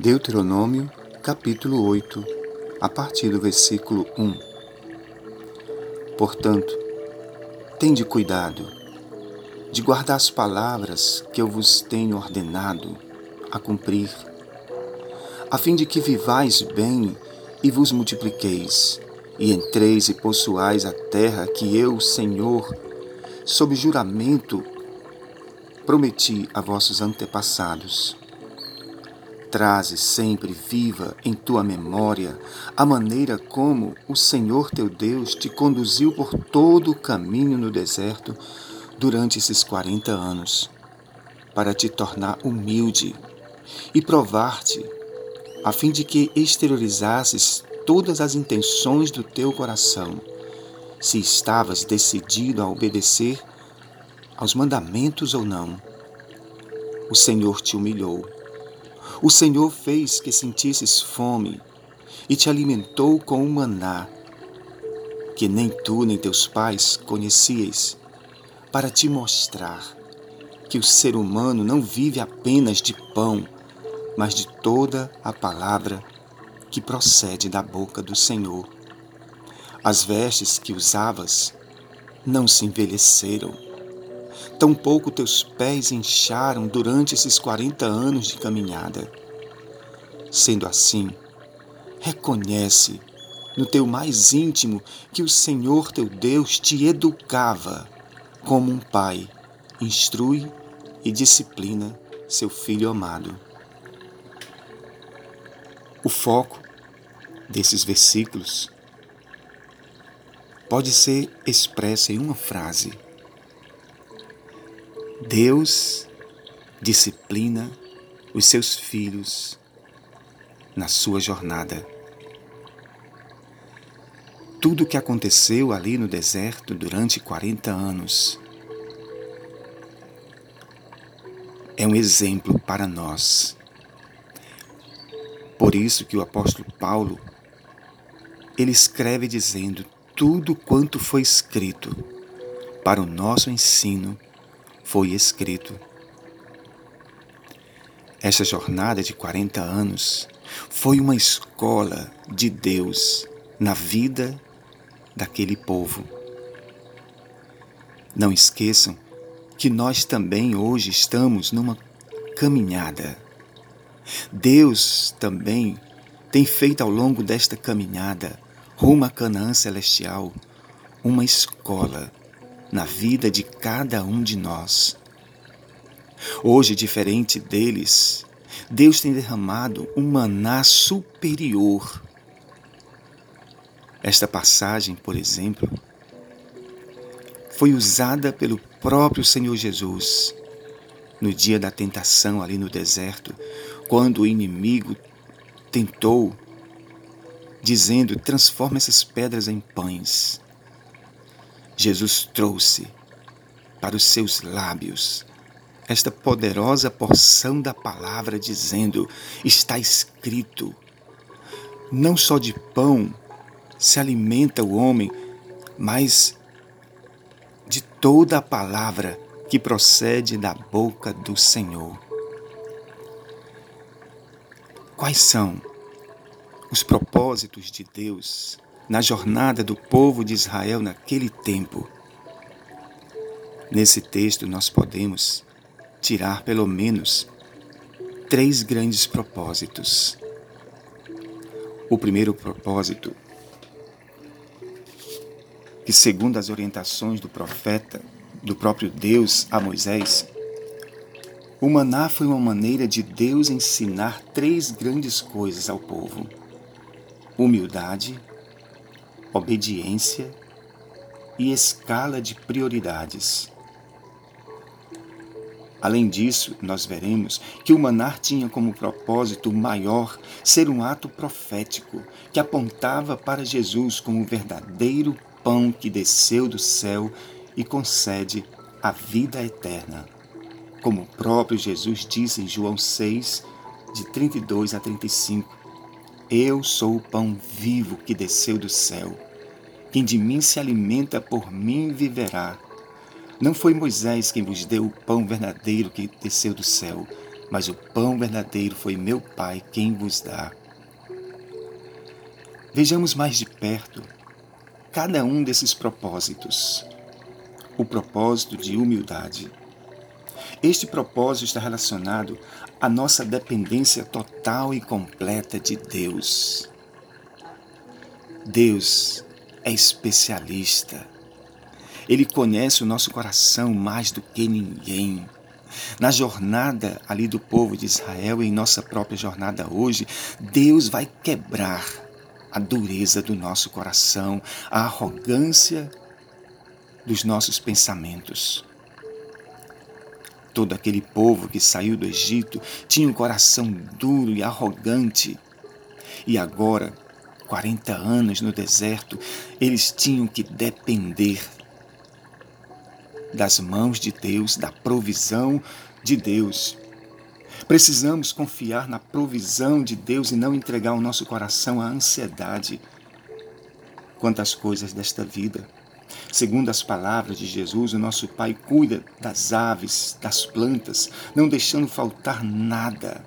Deuteronômio, capítulo 8, a partir do versículo 1. Portanto, tende cuidado de guardar as palavras que eu vos tenho ordenado a cumprir, a fim de que vivais bem e vos multipliqueis, e entreis e possuais a terra que eu, Senhor, sob juramento, prometi a vossos antepassados Traze sempre viva em tua memória a maneira como o Senhor teu Deus te conduziu por todo o caminho no deserto durante esses 40 anos, para te tornar humilde e provar-te, a fim de que exteriorizasses todas as intenções do teu coração, se estavas decidido a obedecer aos mandamentos ou não. O Senhor te humilhou o Senhor fez que sentisses fome e te alimentou com o maná, que nem tu nem teus pais conhecias, para te mostrar que o ser humano não vive apenas de pão, mas de toda a palavra que procede da boca do Senhor. As vestes que usavas não se envelheceram Tampouco teus pés incharam durante esses quarenta anos de caminhada. Sendo assim, reconhece no teu mais íntimo que o Senhor teu Deus te educava como um pai, instrui e disciplina seu filho amado. O foco desses versículos pode ser expresso em uma frase Deus disciplina os seus filhos na sua jornada. Tudo o que aconteceu ali no deserto durante 40 anos é um exemplo para nós. Por isso que o apóstolo Paulo ele escreve dizendo: tudo quanto foi escrito para o nosso ensino foi escrito. Esta jornada de 40 anos foi uma escola de Deus na vida daquele povo. Não esqueçam que nós também hoje estamos numa caminhada. Deus também tem feito ao longo desta caminhada rumo à Canaã celestial uma escola na vida de cada um de nós. Hoje, diferente deles, Deus tem derramado um maná superior. Esta passagem, por exemplo, foi usada pelo próprio Senhor Jesus no dia da tentação ali no deserto, quando o inimigo tentou, dizendo: transforma essas pedras em pães. Jesus trouxe para os seus lábios esta poderosa porção da palavra, dizendo: Está escrito, não só de pão se alimenta o homem, mas de toda a palavra que procede da boca do Senhor. Quais são os propósitos de Deus na jornada do povo de Israel naquele tempo. Nesse texto, nós podemos tirar pelo menos três grandes propósitos. O primeiro propósito, que segundo as orientações do profeta, do próprio Deus a Moisés, o maná foi uma maneira de Deus ensinar três grandes coisas ao povo: humildade, obediência e escala de prioridades. Além disso, nós veremos que o manar tinha como propósito maior ser um ato profético que apontava para Jesus como o verdadeiro pão que desceu do céu e concede a vida eterna. Como o próprio Jesus disse em João 6, de 32 a 35. Eu sou o pão vivo que desceu do céu. Quem de mim se alimenta, por mim viverá. Não foi Moisés quem vos deu o pão verdadeiro que desceu do céu, mas o pão verdadeiro foi meu Pai quem vos dá. Vejamos mais de perto cada um desses propósitos. O propósito de humildade. Este propósito está relacionado à nossa dependência total e completa de Deus. Deus é especialista. Ele conhece o nosso coração mais do que ninguém. Na jornada ali do povo de Israel em nossa própria jornada hoje, Deus vai quebrar a dureza do nosso coração, a arrogância dos nossos pensamentos. Todo aquele povo que saiu do Egito tinha um coração duro e arrogante. E agora, 40 anos no deserto, eles tinham que depender das mãos de Deus, da provisão de Deus. Precisamos confiar na provisão de Deus e não entregar o nosso coração à ansiedade quanto às coisas desta vida. Segundo as palavras de Jesus, o nosso Pai cuida das aves, das plantas, não deixando faltar nada.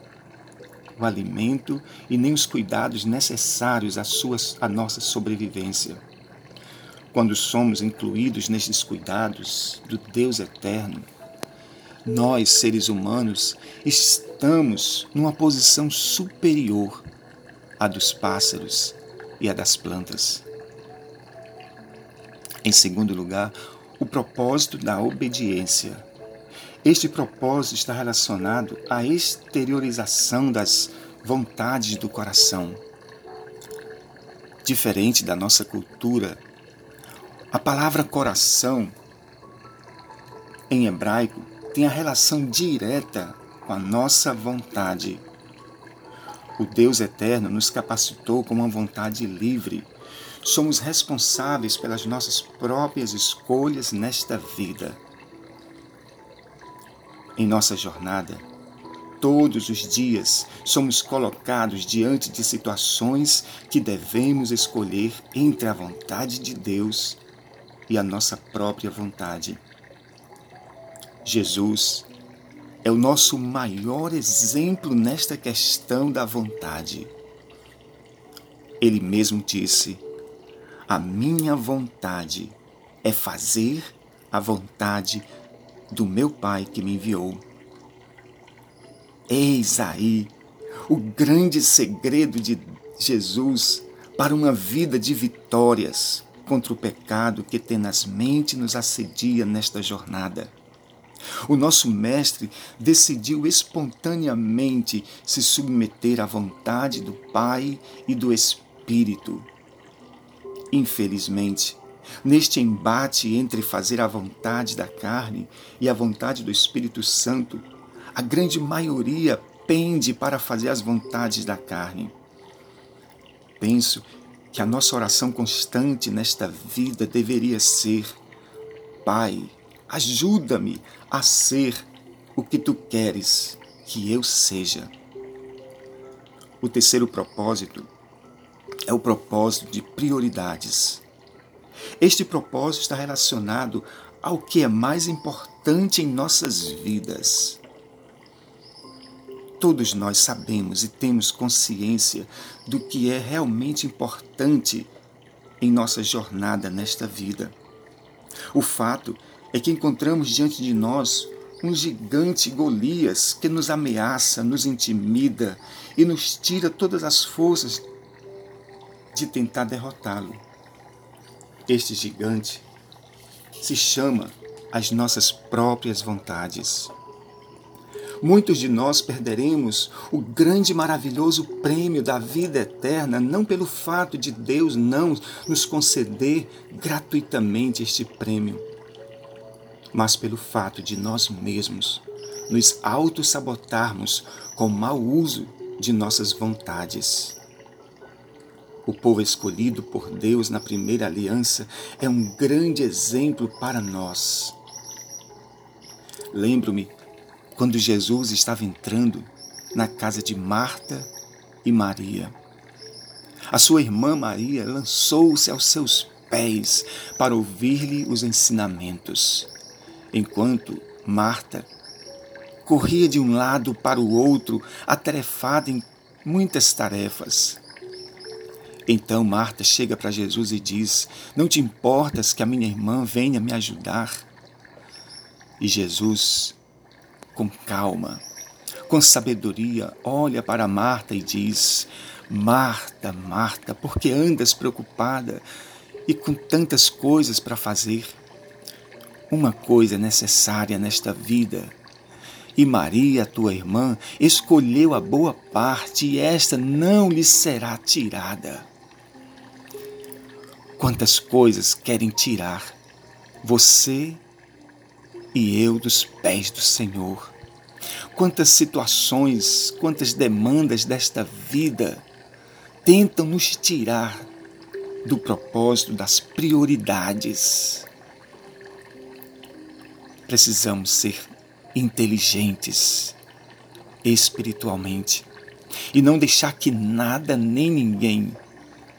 O alimento e nem os cuidados necessários à, sua, à nossa sobrevivência. Quando somos incluídos nestes cuidados do Deus eterno, nós, seres humanos, estamos numa posição superior à dos pássaros e à das plantas. Em segundo lugar, o propósito da obediência. Este propósito está relacionado à exteriorização das vontades do coração. Diferente da nossa cultura, a palavra coração em hebraico tem a relação direta com a nossa vontade. O Deus eterno nos capacitou com uma vontade livre. Somos responsáveis pelas nossas próprias escolhas nesta vida. Em nossa jornada, todos os dias somos colocados diante de situações que devemos escolher entre a vontade de Deus e a nossa própria vontade. Jesus é o nosso maior exemplo nesta questão da vontade. Ele mesmo disse: A minha vontade é fazer a vontade do meu Pai que me enviou. Eis aí o grande segredo de Jesus para uma vida de vitórias contra o pecado que tenazmente nos assedia nesta jornada. O nosso Mestre decidiu espontaneamente se submeter à vontade do Pai e do Espírito. Infelizmente, neste embate entre fazer a vontade da carne e a vontade do Espírito Santo, a grande maioria pende para fazer as vontades da carne. Penso que a nossa oração constante nesta vida deveria ser: Pai, Ajuda-me a ser o que tu queres que eu seja. O terceiro propósito é o propósito de prioridades. Este propósito está relacionado ao que é mais importante em nossas vidas. Todos nós sabemos e temos consciência do que é realmente importante em nossa jornada nesta vida. O fato é que encontramos diante de nós um gigante Golias que nos ameaça, nos intimida e nos tira todas as forças de tentar derrotá-lo. Este gigante se chama as nossas próprias vontades. Muitos de nós perderemos o grande e maravilhoso prêmio da vida eterna, não pelo fato de Deus não nos conceder gratuitamente este prêmio, mas pelo fato de nós mesmos nos auto-sabotarmos com mau uso de nossas vontades. O povo escolhido por Deus na primeira aliança é um grande exemplo para nós. Lembro-me quando Jesus estava entrando na casa de Marta e Maria. A sua irmã Maria lançou-se aos seus pés para ouvir-lhe os ensinamentos enquanto Marta corria de um lado para o outro, atarefada em muitas tarefas. Então Marta chega para Jesus e diz: Não te importas que a minha irmã venha me ajudar? E Jesus, com calma, com sabedoria, olha para Marta e diz: Marta, Marta, por que andas preocupada e com tantas coisas para fazer? Uma coisa é necessária nesta vida. E Maria, tua irmã, escolheu a boa parte, e esta não lhe será tirada. Quantas coisas querem tirar você e eu dos pés do Senhor. Quantas situações, quantas demandas desta vida tentam nos tirar do propósito, das prioridades. Precisamos ser inteligentes espiritualmente e não deixar que nada nem ninguém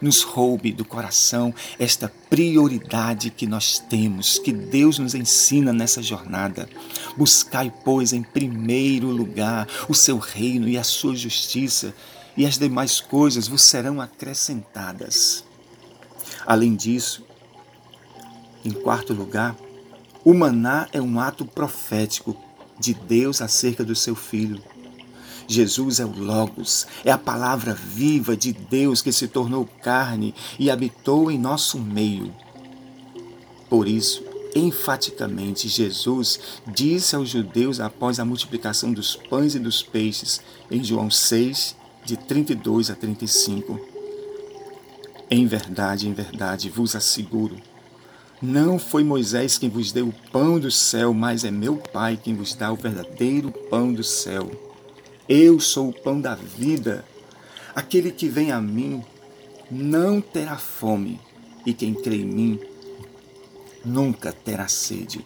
nos roube do coração esta prioridade que nós temos, que Deus nos ensina nessa jornada. Buscai, pois, em primeiro lugar o seu reino e a sua justiça, e as demais coisas vos serão acrescentadas. Além disso, em quarto lugar, o maná é um ato profético de Deus acerca do seu filho. Jesus é o Logos, é a palavra viva de Deus que se tornou carne e habitou em nosso meio. Por isso, enfaticamente, Jesus disse aos judeus após a multiplicação dos pães e dos peixes, em João 6, de 32 a 35. Em verdade, em verdade, vos asseguro, não foi Moisés quem vos deu o pão do céu, mas é meu Pai quem vos dá o verdadeiro pão do céu. Eu sou o pão da vida. Aquele que vem a mim não terá fome, e quem crê em mim nunca terá sede.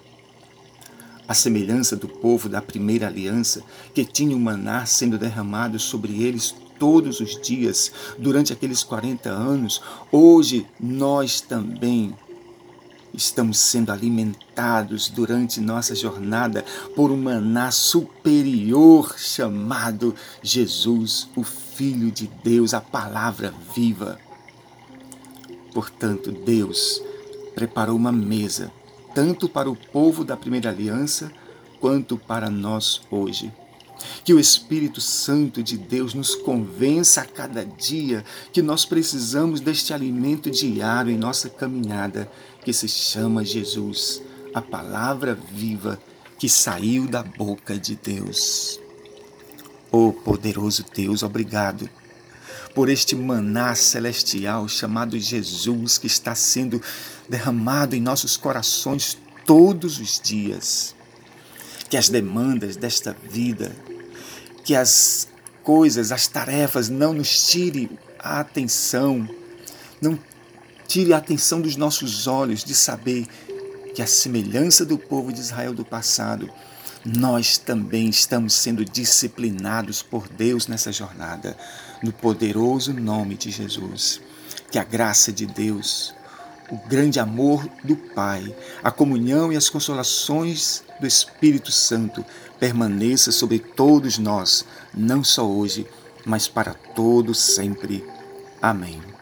A semelhança do povo da primeira aliança, que tinha o maná sendo derramado sobre eles todos os dias durante aqueles 40 anos, hoje nós também estamos sendo alimentados durante nossa jornada por um maná superior chamado Jesus, o Filho de Deus, a palavra viva. Portanto, Deus preparou uma mesa, tanto para o povo da primeira aliança, quanto para nós hoje. Que o Espírito Santo de Deus nos convença a cada dia que nós precisamos deste alimento diário em nossa caminhada, que se chama Jesus, a palavra viva que saiu da boca de Deus. Oh poderoso Deus, obrigado por este maná celestial chamado Jesus que está sendo derramado em nossos corações todos os dias. Que as demandas desta vida que as coisas, as tarefas não nos tire a atenção, não tire a atenção dos nossos olhos de saber que a semelhança do povo de Israel do passado, nós também estamos sendo disciplinados por Deus nessa jornada, no poderoso nome de Jesus. Que a graça de Deus, o grande amor do Pai, a comunhão e as consolações do Espírito Santo permaneça sobre todos nós, não só hoje, mas para todos sempre. Amém.